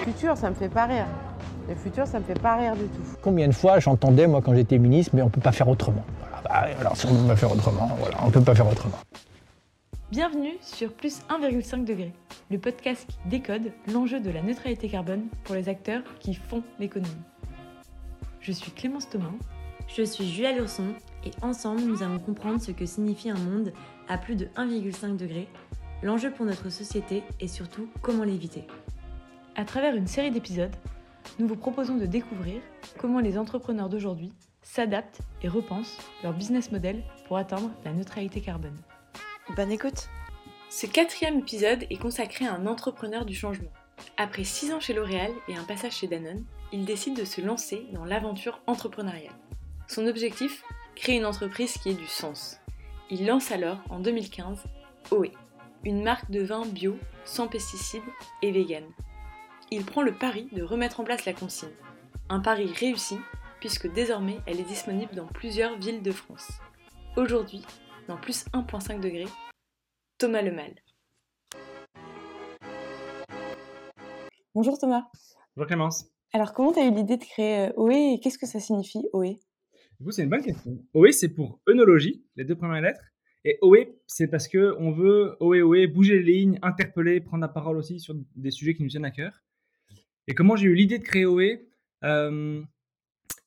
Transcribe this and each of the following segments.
futur, ça me fait pas rire. Le futur, ça me fait pas rire du tout. Combien de fois j'entendais, moi, quand j'étais ministre, mais on peut pas faire autrement. Voilà, bah, alors si on peut pas faire autrement, voilà, on peut pas faire autrement. Bienvenue sur Plus 1,5 degré, le podcast qui décode l'enjeu de la neutralité carbone pour les acteurs qui font l'économie. Je suis Clémence Thomas. Je suis Julia Lurson et ensemble nous allons comprendre ce que signifie un monde à plus de 1,5 degré, l'enjeu pour notre société et surtout comment l'éviter. À travers une série d'épisodes, nous vous proposons de découvrir comment les entrepreneurs d'aujourd'hui s'adaptent et repensent leur business model pour atteindre la neutralité carbone. Bonne écoute Ce quatrième épisode est consacré à un entrepreneur du changement. Après six ans chez L'Oréal et un passage chez Danone, il décide de se lancer dans l'aventure entrepreneuriale. Son objectif Créer une entreprise qui ait du sens. Il lance alors, en 2015, OE, une marque de vin bio, sans pesticides et vegan. Il prend le pari de remettre en place la consigne. Un pari réussi, puisque désormais elle est disponible dans plusieurs villes de France. Aujourd'hui, dans plus 1.5 degrés, Thomas Lemal. Bonjour Thomas. Bonjour Clémence. Alors comment tu as eu l'idée de créer OE et qu'est-ce que ça signifie OE Du coup, c'est une bonne question. OE, c'est pour œnologie, les deux premières lettres. Et OE, c'est parce que on veut OE, OE, bouger les lignes, interpeller, prendre la parole aussi sur des sujets qui nous tiennent à cœur. Et comment j'ai eu l'idée de créer OE euh,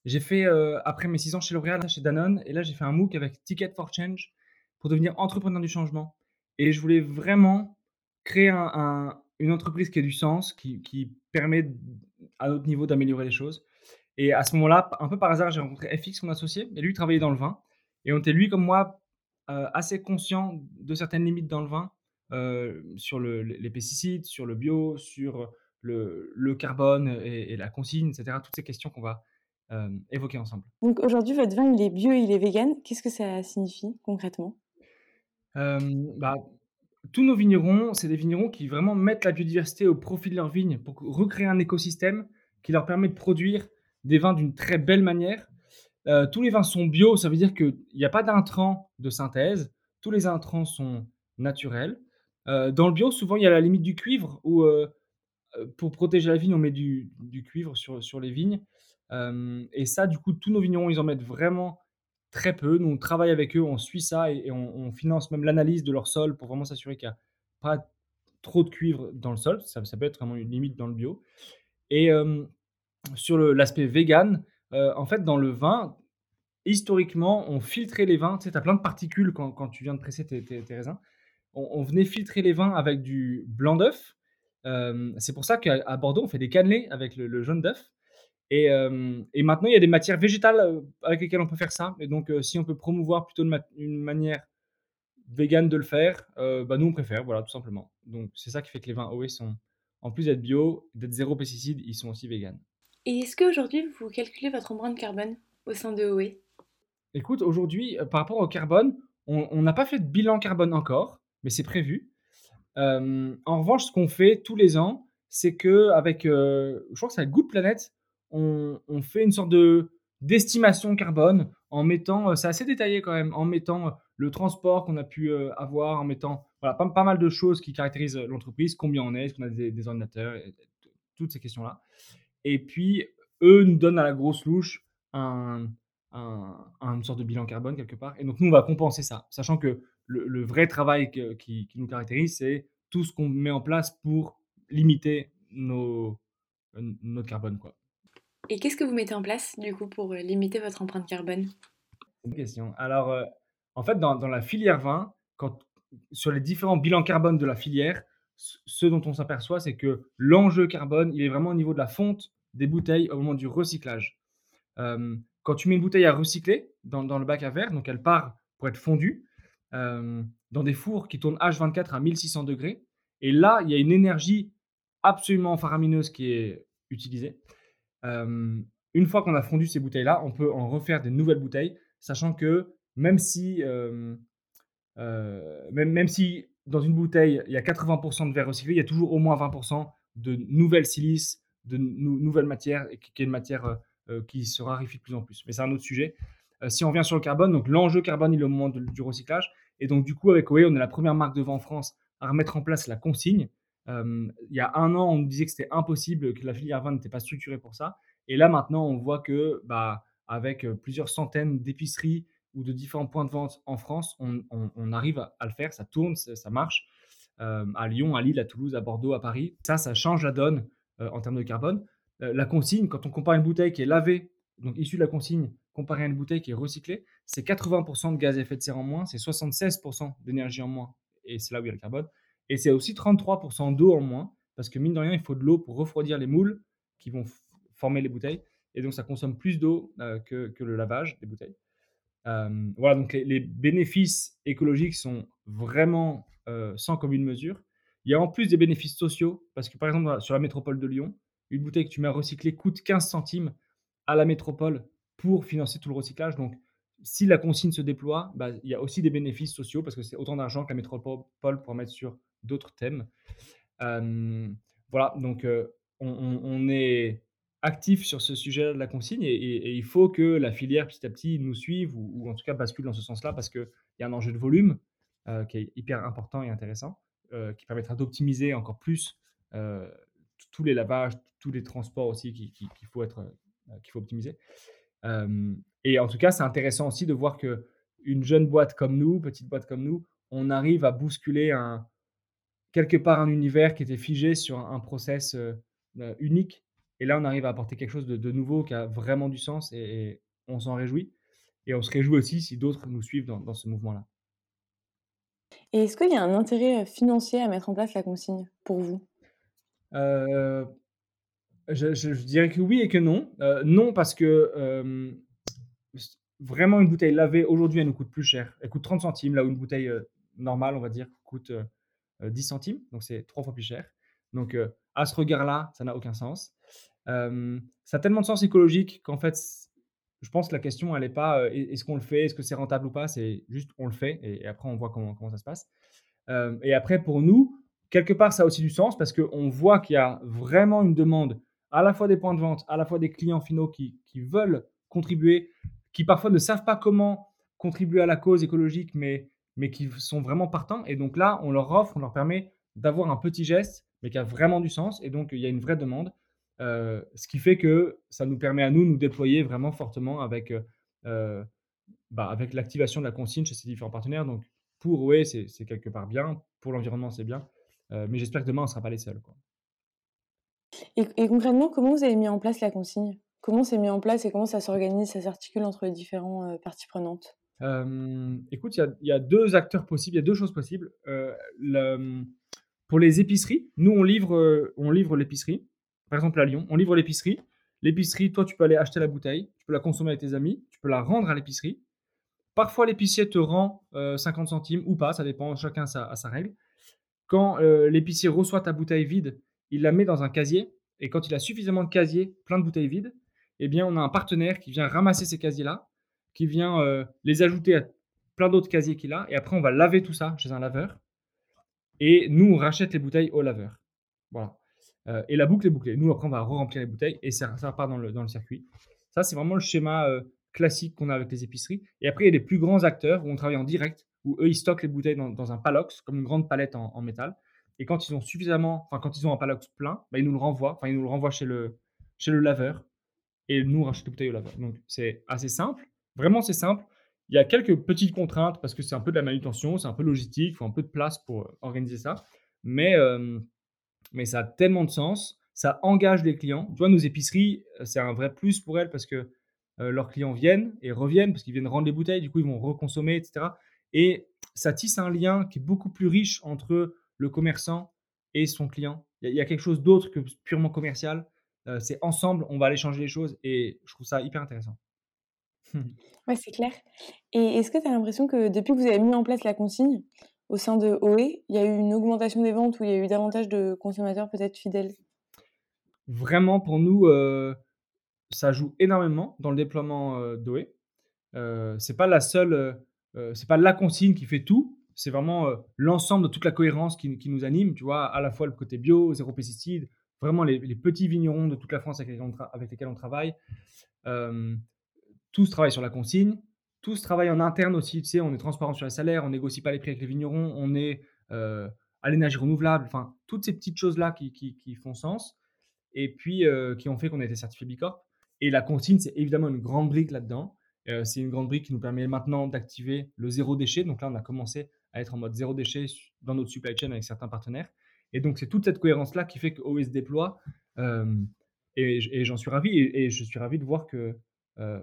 J'ai fait, euh, après mes six ans chez L'Oréal, chez Danone, et là j'ai fait un MOOC avec Ticket for Change pour devenir entrepreneur du changement. Et je voulais vraiment créer un, une entreprise qui a du sens, qui, permet à notre niveau d'améliorer les choses. Et à ce moment-là, un peu par hasard, j'ai rencontré FX, mon associé, et lui travaillait dans le vin. Et on était, lui comme moi, euh, assez conscient de certaines limites dans le vin, sur le, les pesticides, sur le bio, sur le, le carbone et, et, la consigne, etc. Toutes ces questions qu'on va euh, évoquer ensemble. Donc aujourd'hui, votre vin, il est bio, il est vegan. Qu'est-ce que ça signifie concrètement? Bah, Tous nos vignerons, c'est des vignerons qui vraiment mettent la biodiversité au profit de leurs vignes pour recréer un écosystème qui leur permet de produire des vins d'une très belle manière euh, tous les vins sont bio, ça veut dire qu'il n'y a pas d'intrants de synthèse. Tous les intrants sont naturels. Euh, dans le bio, souvent, il y a la limite du cuivre où, euh, pour protéger la vigne, on met du, cuivre sur, les vignes. et ça, du coup, tous nos vignerons, ils en mettent vraiment très peu. Nous, on travaille avec eux, on suit ça et, on, finance même l'analyse de leur sol pour vraiment s'assurer qu'il n'y a pas trop de cuivre dans le sol. Ça, peut être vraiment une limite dans le bio. Et sur l'aspect vegan, euh, en fait, dans le vin, historiquement, on filtrait les vins. Tu sais, as plein de particules quand, tu viens de presser tes raisins. On, on, venait filtrer les vins avec du blanc d'œuf. Euh, c'est pour ça qu'à Bordeaux, on fait des cannelés avec le, le jaune d'œuf. Et, euh, et, maintenant, il y a des matières végétales euh, avec lesquelles on peut faire ça. Et donc, euh, si on peut promouvoir plutôt une, ma une manière végane de le faire, euh, bah nous, on préfère, voilà, tout simplement. Donc, c'est ça qui fait que les vins OE sont, en plus d'être bio, d'être zéro pesticide, ils sont aussi véganes. Et est-ce qu'aujourd'hui, vous calculez votre empreinte carbone au sein de OE Écoute, aujourd'hui, par rapport au carbone, on n'a pas fait de bilan carbone encore, mais c'est prévu. Euh, en revanche, ce qu'on fait tous les ans, c'est que avec, euh, je crois que c'est avec Good Planet, on, fait une sorte de d'estimation carbone en mettant, c'est assez détaillé quand même, en mettant le transport qu'on a pu euh, avoir, en mettant voilà, pas, mal de choses qui caractérisent l'entreprise, combien on est, est-ce qu'on a des, ordinateurs, toutes ces questions-là. Et puis, eux nous donnent à la grosse louche un, un, une sorte de bilan carbone quelque part. Et donc, nous, on va compenser ça, sachant que le, le vrai travail que, qui, qui, nous caractérise, c'est tout ce qu'on met en place pour limiter nos, notre carbone. Quoi. Et qu'est-ce que vous mettez en place, du coup, pour limiter votre empreinte carbone? C'est une question. Alors, euh, en fait, dans, dans, la filière vin, quand, sur les différents bilans carbone de la filière, ce dont on s'aperçoit, c'est que l'enjeu carbone, il est vraiment au niveau de la fonte des bouteilles au moment du recyclage. Euh, quand tu mets une bouteille à recycler dans, dans, le bac à verre, donc elle part pour être fondue, euh, dans des fours qui tournent H24 à 1600 degrés, et là, il y a une énergie absolument faramineuse qui est utilisée. Euh, une fois qu'on a fondu ces bouteilles-là, on peut en refaire des nouvelles bouteilles, sachant que même si, euh, même, même si dans une bouteille, il y a 80% de verre recyclé, il y a toujours au moins 20% de nouvelles silices, de nou nouvelles matières, qui est une matière qui se raréfie de plus en plus. Mais c'est un autre sujet. Euh, si on revient sur le carbone, donc l'enjeu carbone, il est au moment du recyclage. Et donc, du coup, avec OE, on est la première marque de vin en France à remettre en place la consigne. il y a un an, on nous disait que c'était impossible, que la filière vin n'était pas structurée pour ça. Et là, maintenant, on voit que, bah, avec plusieurs centaines d'épiceries ou de différents points de vente en France, on, arrive à, le faire, ça tourne, ça, marche. à Lyon, à Lille, à Toulouse, à Bordeaux, à Paris. Ça, ça change la donne en termes de carbone. la consigne, quand on compare une bouteille qui est lavée, donc issue de la consigne, comparée à une bouteille qui est recyclée, c'est 80% de gaz à effet de serre en moins, c'est 76% d'énergie en moins, et c'est là où il y a le carbone. Et c'est aussi 33% d'eau en moins, parce que mine de rien, il faut de l'eau pour refroidir les moules qui vont former les bouteilles. Et donc, ça consomme plus d'eau euh, que, le lavage des bouteilles. Euh, voilà, donc les, bénéfices écologiques sont vraiment euh, sans commune mesure. Il y a en plus des bénéfices sociaux, parce que par exemple, sur la métropole de Lyon, une bouteille que tu mets à recycler coûte 15 centimes à la métropole pour financer tout le recyclage. Donc, si la consigne se déploie, bah, il y a aussi des bénéfices sociaux parce que c'est autant d'argent que la métropole pour mettre sur d'autres thèmes. voilà, donc on, est actif sur ce sujet de la consigne et, il faut que la filière petit à petit nous suive ou, en tout cas bascule dans ce sens-là parce qu'il y a un enjeu de volume qui est hyper important et intéressant qui permettra d'optimiser encore plus tous les lavages, tous les transports aussi qu'il faut, être, qu'il faut optimiser et en tout cas, c'est intéressant aussi de voir que une jeune boîte comme nous, petite boîte comme nous, on arrive à bousculer un, quelque part un univers qui était figé sur un, process unique. Et là, on arrive à apporter quelque chose de, nouveau qui a vraiment du sens et, on s'en réjouit. Et on se réjouit aussi si d'autres nous suivent dans, ce mouvement-là. Et est-ce qu'il y a un intérêt financier à mettre en place la consigne pour vous? Je, dirais que oui et que non. Euh, non, parce que euh, vraiment une bouteille lavée, aujourd'hui, elle nous coûte plus cher. Elle coûte 30 centimes, là où une bouteille euh, normale, on va dire, coûte 10 centimes. Donc, c'est trois fois plus cher. Donc, à ce regard-là, ça n'a aucun sens. ça a tellement de sens écologique qu'en fait, je pense que la question, elle n'est pas est-ce qu'on le fait, est-ce que c'est rentable ou pas, c'est juste on le fait et, après on voit comment, comment ça se passe. et après, pour nous, quelque part, ça a aussi du sens parce qu'on voit qu'il y a vraiment une demande à la fois des points de vente, à la fois des clients finaux qui, veulent contribuer, qui parfois ne savent pas comment contribuer à la cause écologique, mais, qui sont vraiment partants. Et donc là, on leur offre, on leur permet d'avoir un petit geste, mais qui a vraiment du sens. Et donc, il y a une vraie demande. Euh, ce qui fait que ça nous permet à nous de nous déployer vraiment fortement avec, euh, bah, avec l'activation de la consigne chez ces différents partenaires. Donc, pour OE, c'est quelque part bien. Pour l'environnement, c'est bien. Euh, mais j'espère que demain, on ne sera pas les seuls. Et, concrètement, comment vous avez mis en place la consigne? Comment c'est mis en place et comment ça s'organise, ça s'articule entre les différentes euh, parties prenantes? Écoute, il y, a deux acteurs possibles, il y a deux choses possibles. Euh, pour les épiceries, nous, on livre, euh, on livre l'épicerie. Par exemple, à Lyon, on livre l'épicerie. L'épicerie, toi, tu peux aller acheter la bouteille, tu peux la consommer avec tes amis, tu peux la rendre à l'épicerie. Parfois, l'épicier te rend 50 centimes ou pas, ça dépend, chacun a sa règle. Quand l'épicier reçoit ta bouteille vide, il la met dans un casier, et quand il a suffisamment de casiers, plein de bouteilles vides, eh bien, on a un partenaire qui vient ramasser ces casiers-là, qui vient euh, les ajouter à plein d'autres casiers qu'il a, et après, on va laver tout ça chez un laveur, et nous, on rachète les bouteilles au laveur. Voilà. Euh, et la boucle est bouclée. Nous, après, on va re-remplir les bouteilles, et ça, ça repart dans le, circuit. Ça, c'est vraiment le schéma euh, classique qu'on a avec les épiceries. Et après, il y a des plus grands acteurs où on travaille en direct, où eux, ils stockent les bouteilles dans, un palox, comme une grande palette en métal. Et quand ils ont suffisamment, enfin quand ils ont un palox plein, bah, ils nous le renvoient, enfin ils nous le renvoient chez le, chez le laveur et nous rachètent les bouteilles au laveur. Donc c'est assez simple, vraiment c'est simple. Il y a quelques petites contraintes parce que c'est un peu de la manutention, c'est un peu logistique, il faut un peu de place pour euh, organiser ça. Mais, euh, mais ça a tellement de sens, ça engage les clients. Tu vois, nos épiceries, euh, c'est un vrai plus pour elles parce que leurs clients viennent et reviennent parce qu'ils viennent rendre les bouteilles, du coup ils vont reconsommer, etc. Et ça tisse un lien qui est beaucoup plus riche entre le commerçant et son client. Il y, a quelque chose d'autre que purement commercial. Euh, c'est ensemble, on va aller changer les choses et je trouve ça hyper intéressant. ouais, c'est clair. Et est-ce que tu as l'impression que depuis que vous avez mis en place la consigne au sein de OE, il y a eu une augmentation des ventes ou il y a eu davantage de consommateurs peut-être fidèles? Vraiment, pour nous, euh, ça joue énormément dans le déploiement euh, d'OE. C'est pas la seule, c'est pas la consigne qui fait tout, c'est vraiment euh, l'ensemble de toute la cohérence qui, nous anime, tu vois, à la fois le côté bio, zéro pesticide, vraiment les, petits vignerons de toute la France avec lesquels on, travaille. Euh, tous travaillent sur la consigne, tous travaillent en interne aussi, tu sais, on est transparent sur les salaires, on négocie pas les prix avec les vignerons, on est euh, à l'énergie renouvelable, enfin, toutes ces petites choses-là qui, qui, font sens et puis qui ont fait qu'on a été certifié Bicorp. Et la consigne, c'est évidemment une grande brique là-dedans. c'est une grande brique qui nous permet maintenant d'activer le zéro déchet. Donc là, on a commencé à être en mode zéro déchet dans notre supply chain avec certains partenaires. Et donc, c'est toute cette cohérence-là qui fait qu'OS déploie. et, j'en suis ravi. Et, je suis ravi de voir que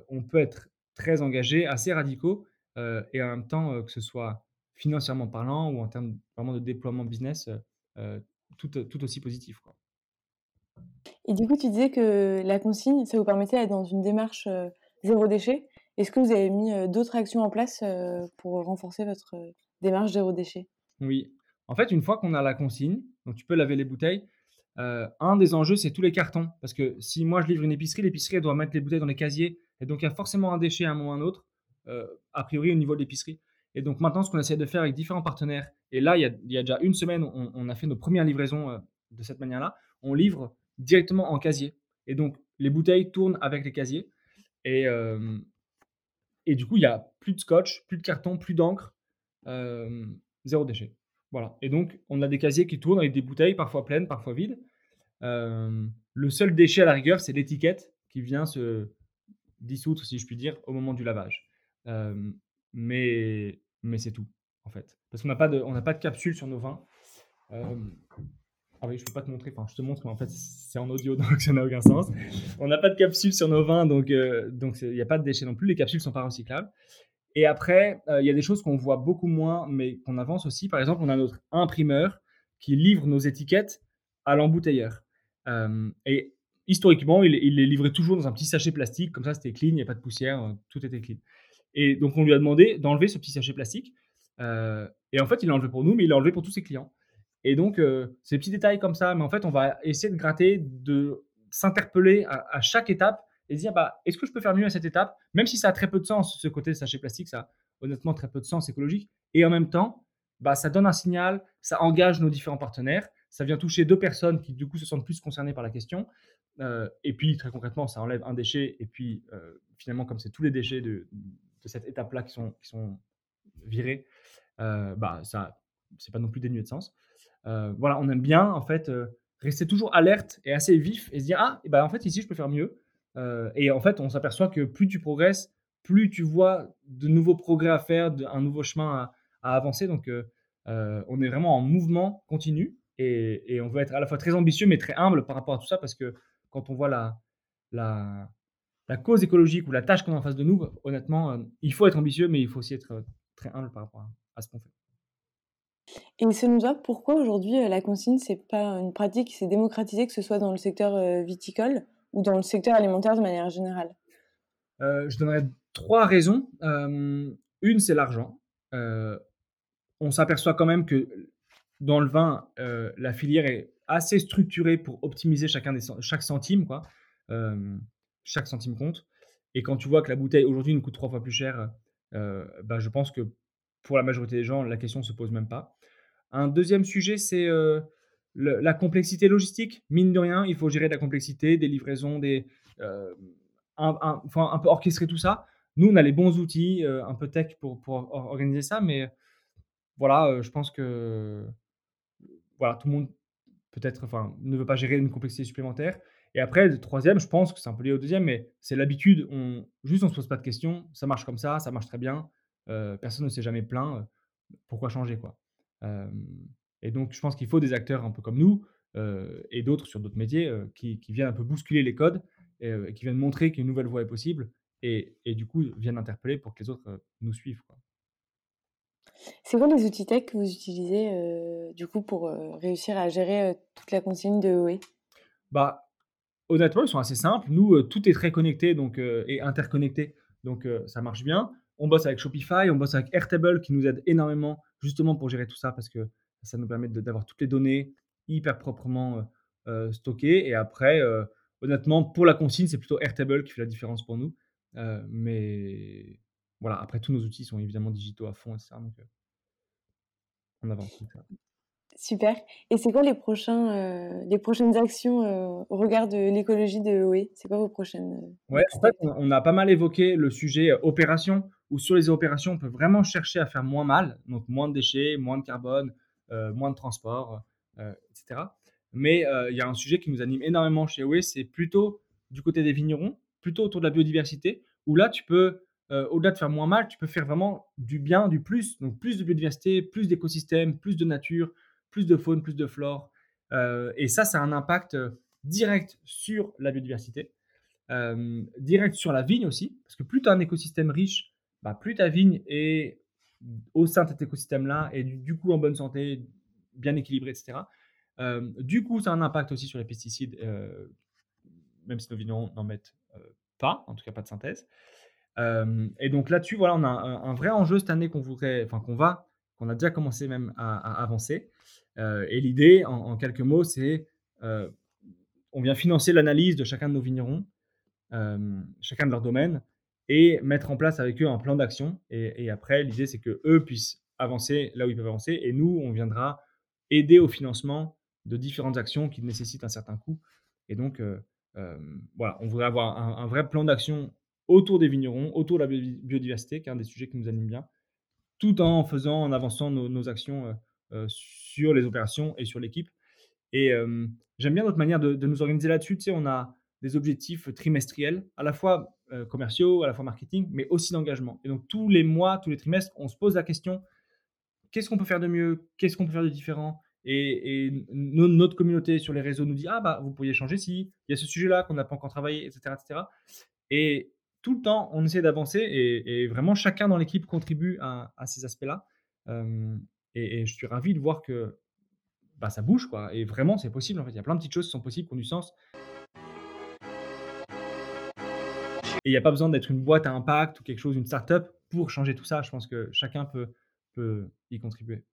on peut être très engagé, assez radicaux, et en même temps, que ce soit financièrement parlant ou en termes vraiment de déploiement business, tout, tout, aussi positif. Et du coup, tu disais que la consigne, ça vous permettait d'être dans une démarche zéro déchet? Est-ce que vous avez mis d'autres actions en place pour renforcer votre démarche zéro déchet? Oui. En fait, une fois qu'on a la consigne, donc tu peux laver les bouteilles, un des enjeux, c'est tous les cartons. Parce que si moi je livre une épicerie, l'épicerie doit mettre les bouteilles dans les casiers. Et donc, il y a forcément un déchet à un moment ou à un autre, a priori au niveau de l'épicerie. Et donc, maintenant, ce qu'on essaie de faire avec différents partenaires, et là, il y a, déjà une semaine, on, a fait nos premières livraisons de cette manière-là. On livre directement en casier. Et donc, les bouteilles tournent avec les casiers. Et, et du coup, il n'y a plus de scotch, plus de carton, plus d'encre, zéro déchet. Voilà. Et donc, on a des casiers qui tournent avec des bouteilles, parfois pleines, parfois vides. le seul déchet à la rigueur, c'est l'étiquette qui vient se dissoudre, si je puis dire, au moment du lavage. mais mais c'est tout, en fait. Parce qu'on n'a pas, pas de capsule sur nos vins. Ah oui, je peux pas te montrer, je te montre, mais en fait c'est en audio donc ça n'a aucun sens. On n'a pas de capsule sur nos vins donc euh, donc il n'y a pas de déchets non plus, les capsules sont pas recyclables. Et après, euh, il y a des choses qu'on voit beaucoup moins mais qu'on avance aussi. Par exemple, on a notre imprimeur qui livre nos étiquettes à l'embouteilleur. Euh, et historiquement, il, il, les livrait toujours dans un petit sachet plastique, comme ça c'était clean, il n'y a pas de poussière, tout était clean. Et donc on lui a demandé d'enlever ce petit sachet plastique. et en fait, il l'a enlevé pour nous, mais il l'a enlevé pour tous ses clients. Et donc, euh, des petits détails comme ça, mais en fait, on va essayer de gratter, de s'interpeller à, chaque étape et se dire, bah, est-ce que je peux faire mieux à cette étape? Même si ça a très peu de sens, ce côté sachet plastique, ça a honnêtement très peu de sens écologique. Et en même temps, bah, ça donne un signal, ça engage nos différents partenaires, ça vient toucher deux personnes qui, du coup, se sentent plus concernées par la question. Euh, et puis, très concrètement, ça enlève un déchet. Et puis, euh, finalement, comme c'est tous les déchets de, de cette étape-là qui sont, qui sont virés, bah, ça, c'est pas non plus dénué de sens. Euh, voilà, on aime bien en fait euh, rester toujours alerte et assez vif et se dire ah, et ben, en fait ici je peux faire mieux. Euh, et en fait, on s'aperçoit que plus tu progresses, plus tu vois de nouveaux progrès à faire, un nouveau chemin à, avancer. Donc, on est vraiment en mouvement continu et, on veut être à la fois très ambitieux mais très humble par rapport à tout ça parce que quand on voit la, la, la cause écologique ou la tâche qu'on a en face de nous, honnêtement, il faut être ambitieux mais il faut aussi être très humble par rapport à ce qu'on fait. Et nous a pourquoi aujourd'hui euh, la consigne, c'est pas une pratique qui s'est démocratisée, que ce soit dans le secteur euh, viticole ou dans le secteur alimentaire de manière générale? Euh, Je donnerais trois raisons. une, c'est l'argent. on s'aperçoit quand même que dans le vin, la filière est assez structurée pour optimiser chacun des, chaque centime. Quoi. chaque centime compte. Et quand tu vois que la bouteille aujourd'hui nous coûte trois fois plus cher, bah, je pense que pour la majorité des gens, la question ne se pose même pas. Un deuxième sujet, c'est euh, la complexité logistique. Mine de rien, il faut gérer la complexité, des livraisons, des, euh, un, un, peu orchestrer tout ça. Nous, on a les bons outils, euh, un peu tech pour, pour organiser ça, mais voilà, je pense que voilà, tout le monde peut-être enfin, ne veut pas gérer une complexité supplémentaire. Et après, le troisième, je pense que c'est un peu lié au deuxième, mais c'est l'habitude. Juste, on ne se pose pas de questions. Ça marche comme ça, ça marche très bien. Personne ne s'est jamais plaint. pourquoi changer quoi et donc, je pense qu'il faut des acteurs un peu comme nous et d'autres sur d'autres métiers qui, viennent un peu bousculer les codes et, qui viennent montrer qu'une nouvelle voie est possible et, du coup viennent interpeller pour que les autres nous suivent. C'est quoi les outils tech que vous utilisez du coup pour réussir à gérer toute la consigne de OE bah, Honnêtement, ils sont assez simples. Nous, tout est très connecté donc, et interconnecté, donc ça marche bien. On bosse avec Shopify, on bosse avec Airtable qui nous aide énormément justement pour gérer tout ça parce que ça nous permet d'avoir toutes les données hyper proprement euh, euh, stockées. Et après, euh, honnêtement, pour la consigne, c'est plutôt Airtable qui fait la différence pour nous. mais voilà, après, tous nos outils sont évidemment digitaux à fond, etc. Donc, on avance. Super. Et c'est quoi les, prochains, les prochaines actions au regard de l'écologie de OE C'est quoi vos prochaines Ouais, en fait, on a pas mal évoqué le sujet opération, où sur les opérations, on peut vraiment chercher à faire moins mal, donc moins de déchets, moins de carbone, moins de transport, etc. Mais il y a un sujet qui nous anime énormément chez OE, c'est plutôt du côté des vignerons, plutôt autour de la biodiversité, où là, tu peux, au-delà de faire moins mal, tu peux faire vraiment du bien, du plus. Donc, plus de biodiversité, plus d'écosystèmes, plus de nature, plus de faune, plus de flore. et ça, ça a un impact direct sur la biodiversité, direct sur la vigne aussi, parce que plus tu as un écosystème riche, bah, plus ta vigne est au sein de cet écosystème-là et du, coup en bonne santé, bien équilibré, etc. du coup, ça a un impact aussi sur les pesticides, même si nos vignerons n'en mettent pas, en tout cas pas de synthèse. et donc là-dessus, voilà, on a un, vrai enjeu cette année qu'on voudrait, enfin qu'on va, qu'on a déjà commencé même à, avancer. et l'idée, en, quelques mots, c'est on vient financer l'analyse de chacun de nos vignerons, chacun de leur domaine, et mettre en place avec eux un plan d'action. Et, après, l'idée, c'est que eux puissent avancer là où ils peuvent avancer, et nous, on viendra aider au financement de différentes actions qui nécessitent un certain coût. Et donc, voilà, on voudrait avoir un, vrai plan d'action autour des vignerons, autour de la biodiversité, qui est un des sujets qui nous anime bien, tout en faisant, en avançant nos, actions sur les opérations et sur l'équipe. Et j'aime bien notre manière de, nous organiser là-dessus. Tu sais, on a des objectifs trimestriels, à la fois commerciaux, à la fois marketing, mais aussi d'engagement. Et donc, tous les mois, tous les trimestres, on se pose la question qu'est-ce qu'on peut faire de mieux? Qu'est-ce qu'on peut faire de différent? Et, notre communauté sur les réseaux nous dit ah bah vous pourriez changer si il y a ce sujet-là qu'on n'a pas encore travaillé, etc., etc. Et tout le temps, on essaie d'avancer et, vraiment chacun dans l'équipe contribue à, ces aspects-là. et, je suis ravi de voir que bah, ça bouge, quoi. Et vraiment, c'est possible, en fait. Il y a plein de petites choses qui sont possibles, qui ont du sens. Et il n'y a pas besoin d'être une boîte à impact ou quelque chose, une start-up pour changer tout ça. Je pense que chacun peut, peut y contribuer.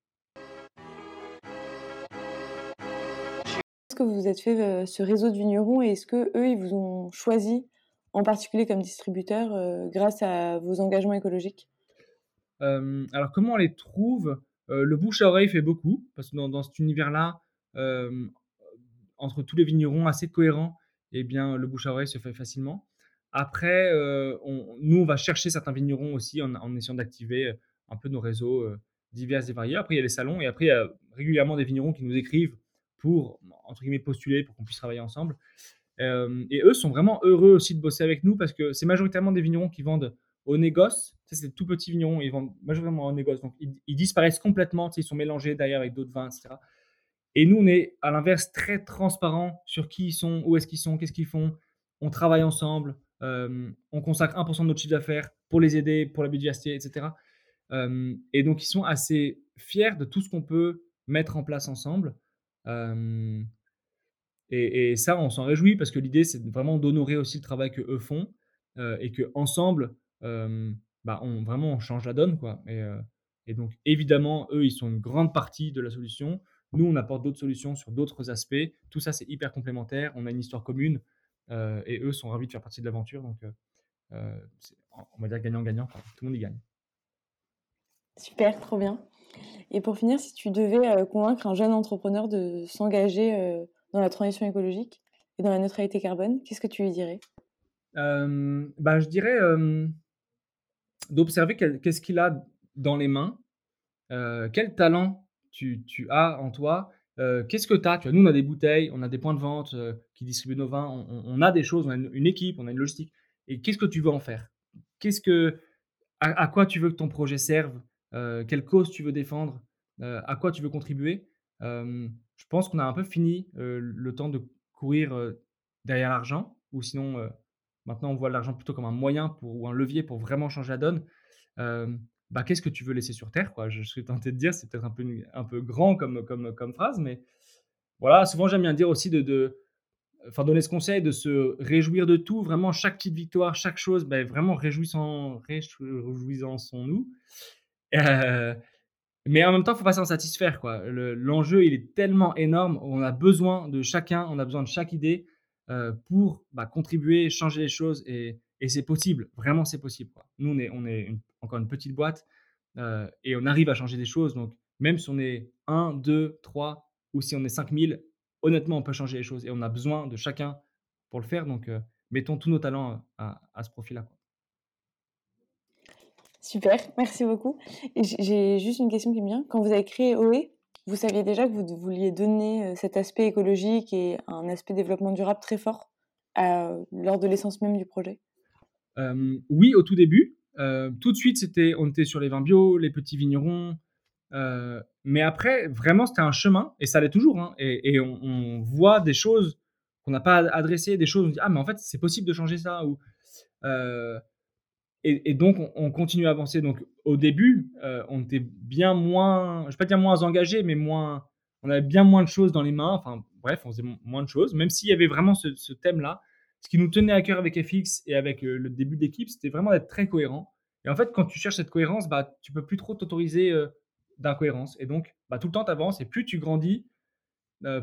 Est-ce que vous vous êtes fait euh, ce réseau de vignerons et est-ce que eux ils vous ont choisi en particulier comme distributeur euh, grâce à vos engagements écologiques? Euh, Alors comment on les trouve? Le bouche à oreille fait beaucoup, parce que dans, cet univers-là, entre tous les vignerons assez cohérents, eh bien, le bouche à oreille se fait facilement. Après, euh, nous, on va chercher certains vignerons aussi en, essayant d'activer un peu nos réseaux divers et variés. Après, il y a les salons et après, il y a régulièrement des vignerons qui nous écrivent pour, entre guillemets, postuler pour qu'on puisse travailler ensemble. et eux sont vraiment heureux aussi de bosser avec nous parce que c'est majoritairement des vignerons qui vendent au négoce. C'est des tout petits vignerons, ils vendent majoritairement au négoce. Donc, ils, disparaissent complètement. Ils sont mélangés d'ailleurs avec d'autres vins, etc. Et nous, on est à l'inverse très transparent sur qui ils sont, où est-ce qu'ils sont, qu'est-ce qu'ils font. On travaille ensemble. Euh, on consacre 1% de notre chiffre d'affaires pour les aider, pour la biodiversité, etc. Euh, et donc, ils sont assez fiers de tout ce qu'on peut mettre en place ensemble. Euh, et, et, ça, on s'en réjouit parce que l'idée, c'est vraiment d'honorer aussi le travail que eux font et que ensemble, bah, on, vraiment, on change la donne. Quoi. Et, et, donc, évidemment, eux, ils sont une grande partie de la solution. Nous, on apporte d'autres solutions sur d'autres aspects. Tout ça, c'est hyper complémentaire. On a une histoire commune et eux sont ravis de faire partie de l'aventure. Donc, on va dire gagnant-gagnant. Tout le monde y gagne. Super, trop bien. Et pour finir, si tu devais convaincre un jeune entrepreneur de s'engager dans la transition écologique et dans la neutralité carbone, qu'est-ce que tu lui dirais? Bah, Je dirais d'observer qu'est-ce qu'il a dans les mains, euh, quel talent tu, as en toi, euh, qu'est-ce que tu as, Nous, on a des bouteilles, on a des points de vente euh, qui distribuent nos vins, on, a des choses, on a une, équipe, on a une logistique. Et qu'est-ce que tu veux en faire? Qu'est-ce que, à, quoi tu veux que ton projet serve? Quelle cause tu veux défendre? À quoi tu veux contribuer? Je pense qu'on a un peu fini le temps de courir derrière l'argent, ou sinon Maintenant, on voit l'argent plutôt comme un moyen pour, ou un levier pour vraiment changer la donne. Bah, qu'est-ce que tu veux laisser sur Terre quoi Je suis tenté de dire, c'est peut-être un peu, un peu grand comme, comme, comme phrase, mais voilà, souvent j'aime bien dire aussi de, de enfin, donner ce conseil de se réjouir de tout, vraiment chaque petite victoire, chaque chose, bah, vraiment réjouissant, réjouissons-nous. Euh, mais en même temps, il faut pas s'en satisfaire. L'enjeu, il est tellement énorme, on a besoin de chacun, on a besoin de chaque idée. Euh, pour bah, contribuer, changer les choses. Et, c'est possible, vraiment c'est possible. Nous, on est, encore une petite boîte euh, et on arrive à changer des choses. Donc, même si on est 1, 2, 3 ou si on est 5000, honnêtement, on peut changer les choses et on a besoin de chacun pour le faire. Donc, euh, mettons tous nos talents à, ce profil-là. Super, merci beaucoup. J'ai juste une question qui me vient. Quand vous avez créé OE, vous saviez déjà que vous vouliez donner cet aspect écologique et un aspect développement durable très fort lors de l'essence même du projet? Oui, au tout début. tout de suite, c'était, on était sur les vins bio, les petits vignerons. mais après, vraiment, c'était un chemin, et ça l'est toujours. Hein, et, on, voit des choses qu'on n'a pas adressées, des choses, on dit, ah, mais en fait, c'est possible de changer ça. Et, donc, on, continue à avancer. Donc, au début, euh, on était bien moins, je ne vais pas dire moins engagé, mais moins, on avait bien moins de choses dans les mains. Enfin, bref, on faisait moins de choses, même s'il y avait vraiment ce, thème-là. Ce qui nous tenait à cœur avec FX et avec euh, le début d'équipe, c'était vraiment d'être très cohérent. Et en fait, quand tu cherches cette cohérence, bah, tu peux plus trop t'autoriser euh, d'incohérence. Et donc, bah, tout le temps, tu avances. Et plus tu grandis,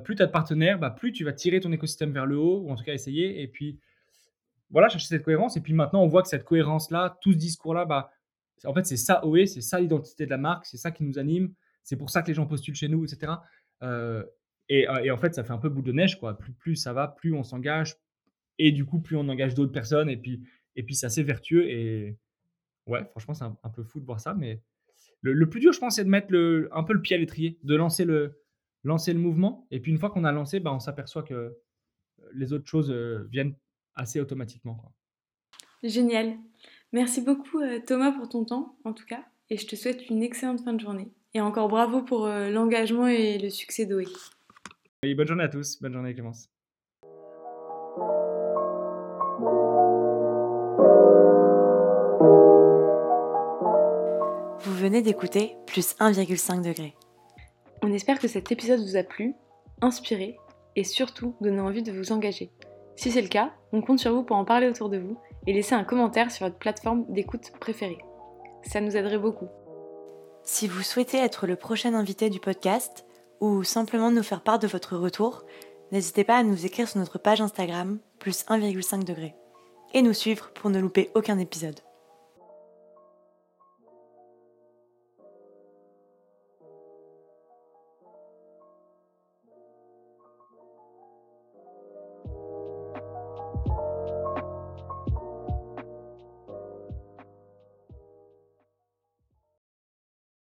plus tu as de partenaires, bah, plus tu vas tirer ton écosystème vers le haut, ou en tout cas essayer. Et puis, voilà, chercher cette cohérence. Et puis maintenant, on voit que cette cohérence-là, tout ce discours-là, bah, en fait, c'est ça OE, c'est ça l'identité de la marque, c'est ça qui nous anime, c'est pour ça que les gens postulent chez nous, etc. Euh, et, en fait, ça fait un peu boule de neige, quoi. Plus ça va, plus on s'engage, et du coup, plus on engage d'autres personnes, et puis, et puis c'est assez vertueux. Et ouais, franchement, c'est un, peu fou de voir ça, mais le, plus dur, je pense, c'est de mettre le, un peu le pied à l'étrier, de lancer le, lancer le mouvement, et puis une fois qu'on a lancé, bah, on s'aperçoit que les autres choses euh, viennent assez automatiquement. Quoi. Génial. Merci beaucoup euh, Thomas pour ton temps, en tout cas, et je te souhaite une excellente fin de journée. Et encore bravo pour euh, l'engagement et le succès d'OE. Oui, bonne journée à tous, bonne journée Clémence. Venez d'écouter plus 1,5 degré. On espère que cet épisode vous a plu, inspiré et surtout donné envie de vous engager. Si c'est le cas, on compte sur vous pour en parler autour de vous et laisser un commentaire sur votre plateforme d'écoute préférée. Ça nous aiderait beaucoup. Si vous souhaitez être le prochain invité du podcast ou simplement nous faire part de votre retour, n'hésitez pas à nous écrire sur notre page Instagram plus 1,5 degré et nous suivre pour ne louper aucun épisode.